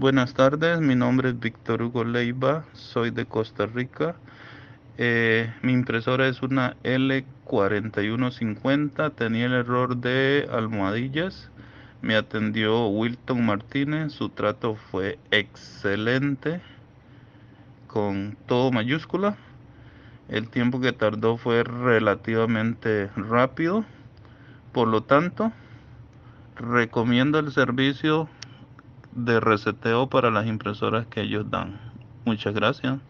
Buenas tardes, mi nombre es Víctor Hugo Leiva, soy de Costa Rica. Eh, mi impresora es una L4150, tenía el error de almohadillas. Me atendió Wilton Martínez, su trato fue excelente, con todo mayúscula. El tiempo que tardó fue relativamente rápido, por lo tanto, recomiendo el servicio de reseteo para las impresoras que ellos dan. Muchas gracias.